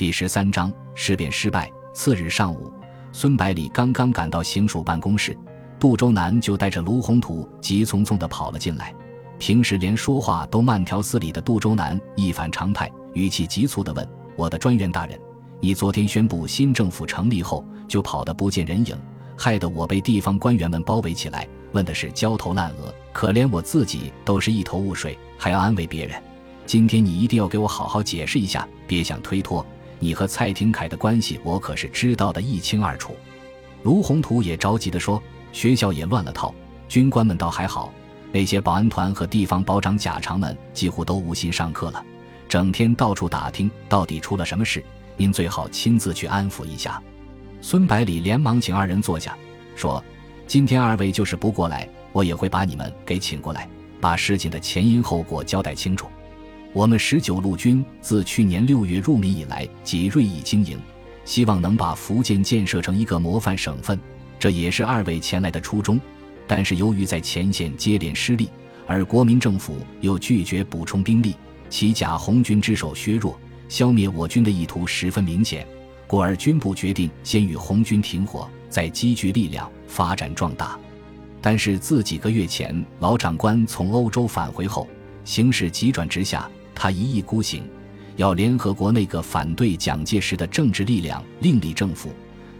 第十三章事变失败。次日上午，孙百里刚刚赶到行署办公室，杜周南就带着卢宏图急匆匆地跑了进来。平时连说话都慢条斯理的杜周南一反常态，语气急促地问：“我的专员大人，你昨天宣布新政府成立后就跑得不见人影，害得我被地方官员们包围起来，问的是焦头烂额，可怜我自己都是一头雾水，还要安慰别人。今天你一定要给我好好解释一下，别想推脱。”你和蔡廷锴的关系，我可是知道的一清二楚。卢宏图也着急地说：“学校也乱了套，军官们倒还好，那些保安团和地方保长贾长们几乎都无心上课了，整天到处打听到底出了什么事。您最好亲自去安抚一下。”孙百里连忙请二人坐下，说：“今天二位就是不过来，我也会把你们给请过来，把事情的前因后果交代清楚。”我们十九路军自去年六月入闽以来，即锐意经营，希望能把福建建设成一个模范省份，这也是二位前来的初衷。但是由于在前线接连失利，而国民政府又拒绝补充兵力，其假红军之手削弱，消灭我军的意图十分明显，故而军部决定先与红军停火，再积聚力量发展壮大。但是自几个月前老长官从欧洲返回后，形势急转直下。他一意孤行，要联合国那个反对蒋介石的政治力量另立政府。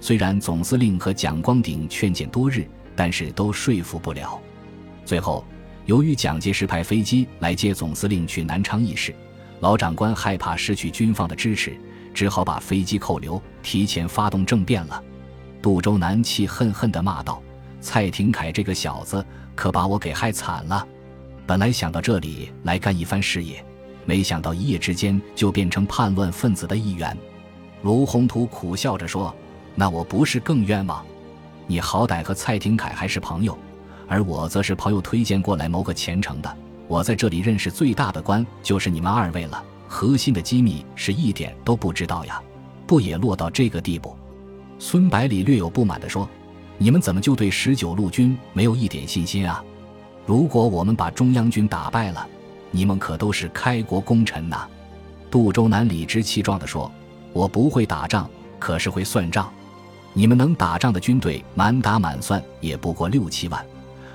虽然总司令和蒋光鼎劝谏多日，但是都说服不了。最后，由于蒋介石派飞机来接总司令去南昌议事，老长官害怕失去军方的支持，只好把飞机扣留，提前发动政变了。杜周南气恨恨地骂道：“蔡廷锴这个小子可把我给害惨了！本来想到这里来干一番事业。”没想到一夜之间就变成叛乱分子的一员，卢宏图苦笑着说：“那我不是更冤枉？你好歹和蔡廷锴还是朋友，而我则是朋友推荐过来谋个前程的。我在这里认识最大的官就是你们二位了，核心的机密是一点都不知道呀，不也落到这个地步？”孙百里略有不满地说：“你们怎么就对十九路军没有一点信心啊？如果我们把中央军打败了？”你们可都是开国功臣呐！杜周南理直气壮地说：“我不会打仗，可是会算账。你们能打仗的军队，满打满算也不过六七万，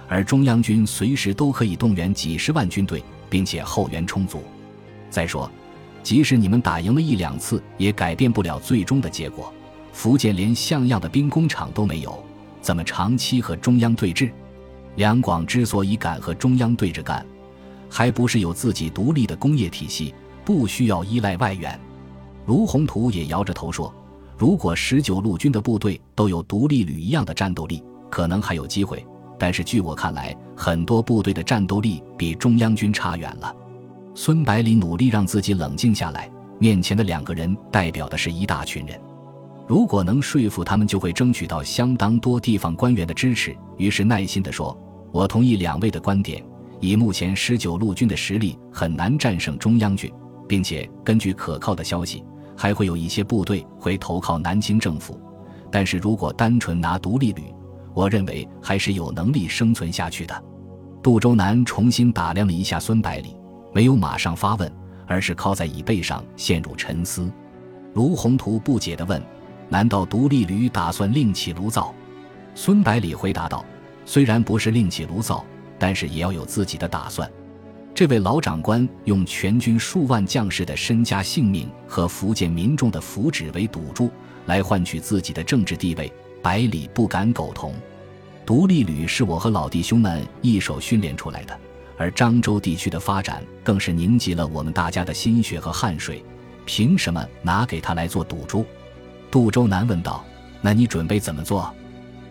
而中央军随时都可以动员几十万军队，并且后援充足。再说，即使你们打赢了一两次，也改变不了最终的结果。福建连像样的兵工厂都没有，怎么长期和中央对峙？两广之所以敢和中央对着干。”还不是有自己独立的工业体系，不需要依赖外援。卢宏图也摇着头说：“如果十九路军的部队都有独立旅一样的战斗力，可能还有机会。但是据我看来，很多部队的战斗力比中央军差远了。”孙百里努力让自己冷静下来，面前的两个人代表的是一大群人，如果能说服他们，就会争取到相当多地方官员的支持。于是耐心地说：“我同意两位的观点。”以目前十九路军的实力，很难战胜中央军，并且根据可靠的消息，还会有一些部队会投靠南京政府。但是如果单纯拿独立旅，我认为还是有能力生存下去的。杜周南重新打量了一下孙百里，没有马上发问，而是靠在椅背上陷入沉思。卢宏图不解地问：“难道独立旅打算另起炉灶？”孙百里回答道：“虽然不是另起炉灶。”但是也要有自己的打算。这位老长官用全军数万将士的身家性命和福建民众的福祉为赌注，来换取自己的政治地位，百里不敢苟同。独立旅是我和老弟兄们一手训练出来的，而漳州地区的发展更是凝集了我们大家的心血和汗水，凭什么拿给他来做赌注？杜周南问道：“那你准备怎么做？”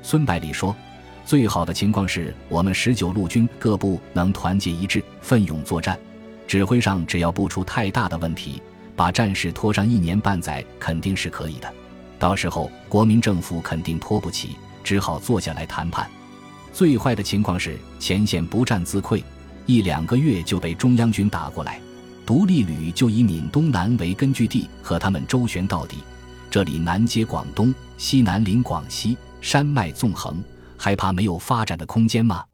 孙百里说。最好的情况是我们十九路军各部能团结一致，奋勇作战。指挥上只要不出太大的问题，把战事拖上一年半载肯定是可以的。到时候国民政府肯定拖不起，只好坐下来谈判。最坏的情况是前线不战自溃，一两个月就被中央军打过来，独立旅就以闽东南为根据地和他们周旋到底。这里南接广东，西南临广西，山脉纵横。害怕没有发展的空间吗？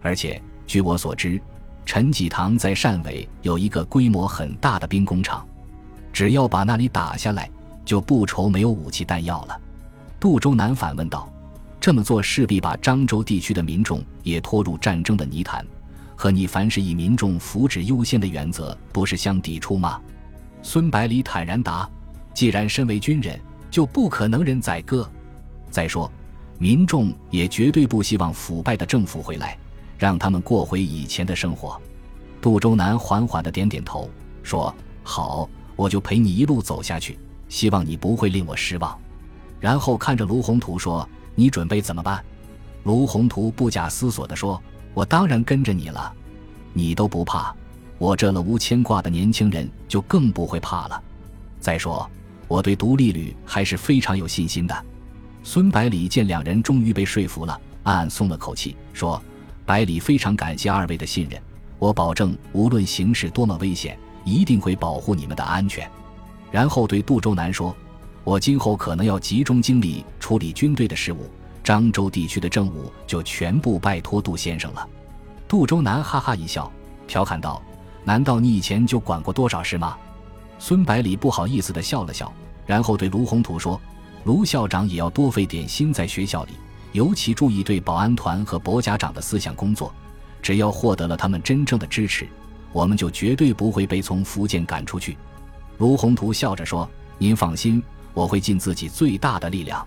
而且据我所知，陈济棠在汕尾有一个规模很大的兵工厂，只要把那里打下来，就不愁没有武器弹药了。杜周南反问道：“这么做势必把漳州地区的民众也拖入战争的泥潭，和你凡是以民众福祉优先的原则不是相抵触吗？”孙百里坦然答：“既然身为军人，就不可能任宰割。再说，民众也绝对不希望腐败的政府回来，让他们过回以前的生活。”杜周南缓缓的点点头，说：“好，我就陪你一路走下去，希望你不会令我失望。”然后看着卢宏图说：“你准备怎么办？”卢宏图不假思索地说：“我当然跟着你了，你都不怕。”我这了无牵挂的年轻人就更不会怕了。再说，我对独立旅还是非常有信心的。孙百里见两人终于被说服了，暗暗松了口气，说：“百里非常感谢二位的信任，我保证无论形势多么危险，一定会保护你们的安全。”然后对杜周南说：“我今后可能要集中精力处理军队的事务，漳州地区的政务就全部拜托杜先生了。”杜周南哈哈一笑，调侃道。难道你以前就管过多少事吗？孙百里不好意思地笑了笑，然后对卢宏图说：“卢校长也要多费点心在学校里，尤其注意对保安团和博家长的思想工作。只要获得了他们真正的支持，我们就绝对不会被从福建赶出去。”卢宏图笑着说：“您放心，我会尽自己最大的力量。”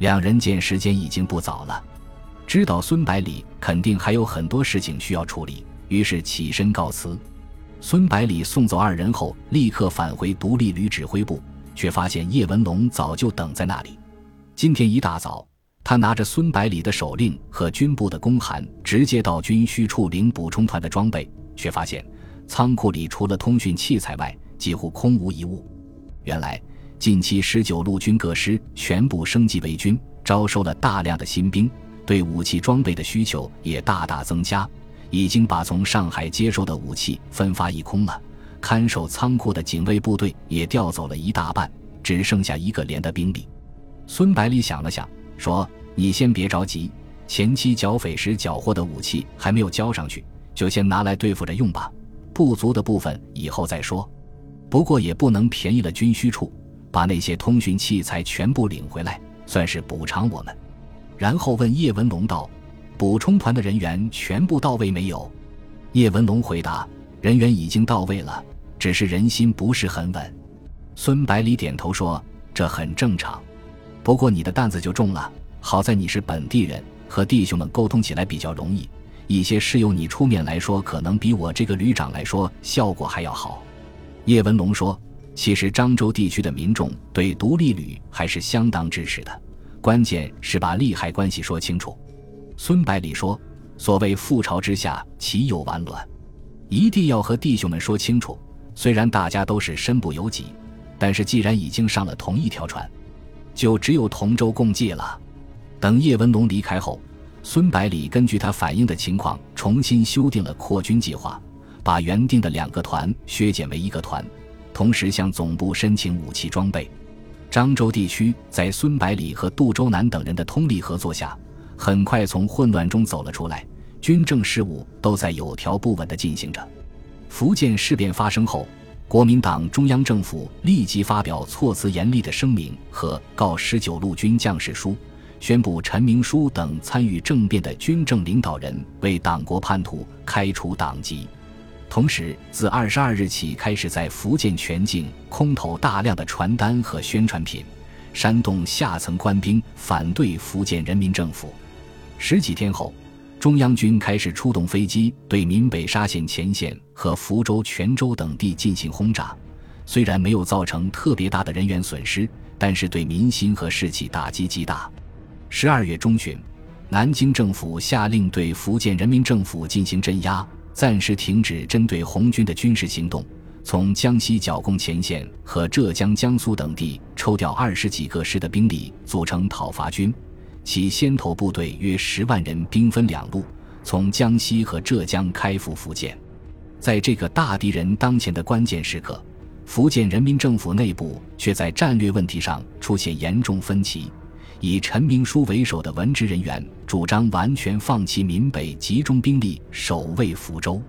两人见时间已经不早了，知道孙百里肯定还有很多事情需要处理，于是起身告辞。孙百里送走二人后，立刻返回独立旅指挥部，却发现叶文龙早就等在那里。今天一大早，他拿着孙百里的手令和军部的公函，直接到军需处领补充团的装备，却发现仓库里除了通讯器材外，几乎空无一物。原来，近期十九路军各师全部升级为军，招收了大量的新兵，对武器装备的需求也大大增加。已经把从上海接收的武器分发一空了，看守仓库的警卫部队也调走了一大半，只剩下一个连的兵力。孙百里想了想，说：“你先别着急，前期剿匪时缴获的武器还没有交上去，就先拿来对付着用吧。不足的部分以后再说。不过也不能便宜了军需处，把那些通讯器材全部领回来，算是补偿我们。”然后问叶文龙道。补充团的人员全部到位没有？叶文龙回答：“人员已经到位了，只是人心不是很稳。”孙百里点头说：“这很正常。不过你的担子就重了。好在你是本地人，和弟兄们沟通起来比较容易。一些事由你出面来说，可能比我这个旅长来说效果还要好。”叶文龙说：“其实漳州地区的民众对独立旅还是相当支持的，关键是把利害关系说清楚。”孙百里说：“所谓覆巢之下，岂有完卵？一定要和弟兄们说清楚。虽然大家都是身不由己，但是既然已经上了同一条船，就只有同舟共济了。”等叶文龙离开后，孙百里根据他反映的情况，重新修订了扩军计划，把原定的两个团削减为一个团，同时向总部申请武器装备。漳州地区在孙百里和杜周南等人的通力合作下。很快从混乱中走了出来，军政事务都在有条不紊地进行着。福建事变发生后，国民党中央政府立即发表措辞严厉的声明和告十九路军将士书，宣布陈明书等参与政变的军政领导人为党国叛徒，开除党籍。同时，自二十二日起开始在福建全境空投大量的传单和宣传品，煽动下层官兵反对福建人民政府。十几天后，中央军开始出动飞机对闽北沙县前线和福州、泉州等地进行轰炸。虽然没有造成特别大的人员损失，但是对民心和士气打击极大。十二月中旬，南京政府下令对福建人民政府进行镇压，暂时停止针对红军的军事行动，从江西剿共前线和浙江、江苏等地抽调二十几个师的兵力组成讨伐军。其先头部队约十万人，兵分两路，从江西和浙江开赴福建。在这个大敌人当前的关键时刻，福建人民政府内部却在战略问题上出现严重分歧。以陈明书为首的文职人员主张完全放弃闽北，集中兵力守卫福州。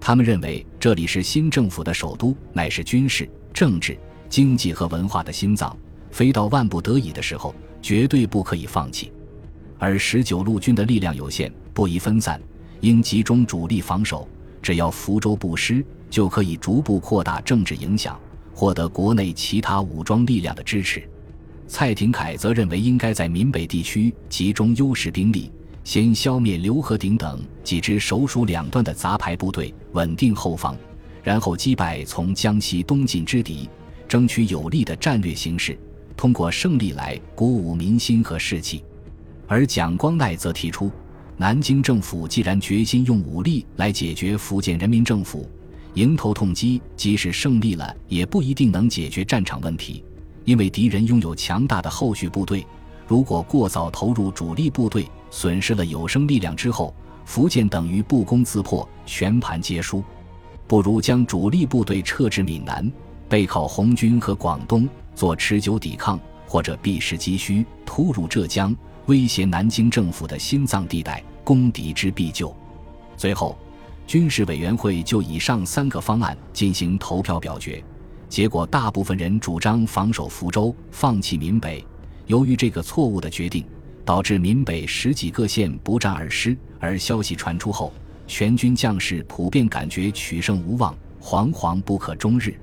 他们认为这里是新政府的首都，乃是军事、政治、经济和文化的心脏，非到万不得已的时候，绝对不可以放弃。而十九路军的力量有限，不宜分散，应集中主力防守。只要福州不失，就可以逐步扩大政治影响，获得国内其他武装力量的支持。蔡廷锴则认为，应该在闽北地区集中优势兵力，先消灭刘和鼎等几支首属两段的杂牌部队，稳定后方，然后击败从江西东进之敌，争取有利的战略形势，通过胜利来鼓舞民心和士气。而蒋光鼐则提出，南京政府既然决心用武力来解决福建人民政府，迎头痛击，即使胜利了，也不一定能解决战场问题。因为敌人拥有强大的后续部队，如果过早投入主力部队，损失了有生力量之后，福建等于不攻自破，全盘皆输。不如将主力部队撤至闽南，背靠红军和广东，做持久抵抗，或者避实击虚，突入浙江，威胁南京政府的心脏地带，攻敌之必救。最后，军事委员会就以上三个方案进行投票表决。结果，大部分人主张防守福州，放弃闽北。由于这个错误的决定，导致闽北十几个县不战而失。而消息传出后，全军将士普遍感觉取胜无望，惶惶不可终日。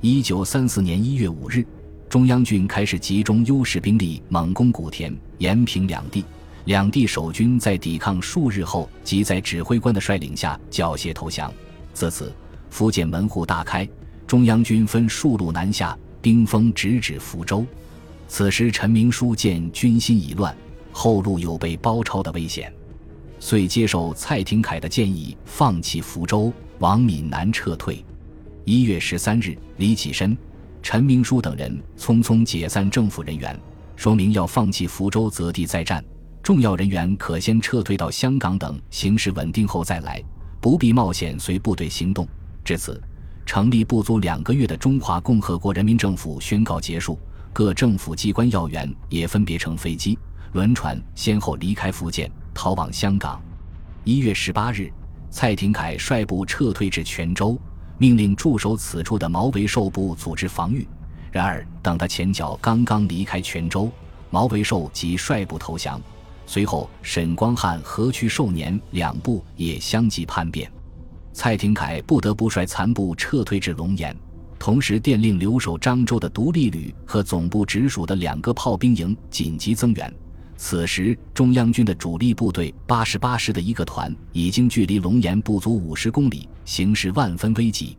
一九三四年一月五日，中央军开始集中优势兵力猛攻古田、延平两地。两地守军在抵抗数日后，即在指挥官的率领下缴械投降。自此，福建门户大开。中央军分数路南下，兵锋直指福州。此时陈明书见军心已乱，后路有被包抄的危险，遂接受蔡廷锴的建议，放弃福州，往闽南撤退。一月十三日，李启深、陈明书等人匆匆解散政府人员，说明要放弃福州择地再战，重要人员可先撤退到香港等形势稳定后再来，不必冒险随部队行动。至此。成立不足两个月的中华共和国人民政府宣告结束，各政府机关要员也分别乘飞机、轮船先后离开福建，逃往香港。一月十八日，蔡廷锴率部撤退至泉州，命令驻守此处的毛维寿部组织防御。然而，等他前脚刚刚离开泉州，毛维寿即率部投降。随后，沈光汉和瞿寿年两部也相继叛变。蔡廷锴不得不率残部撤退至龙岩，同时电令留守漳州的独立旅和总部直属的两个炮兵营紧急增援。此时，中央军的主力部队八十八师的一个团已经距离龙岩不足五十公里，形势万分危急。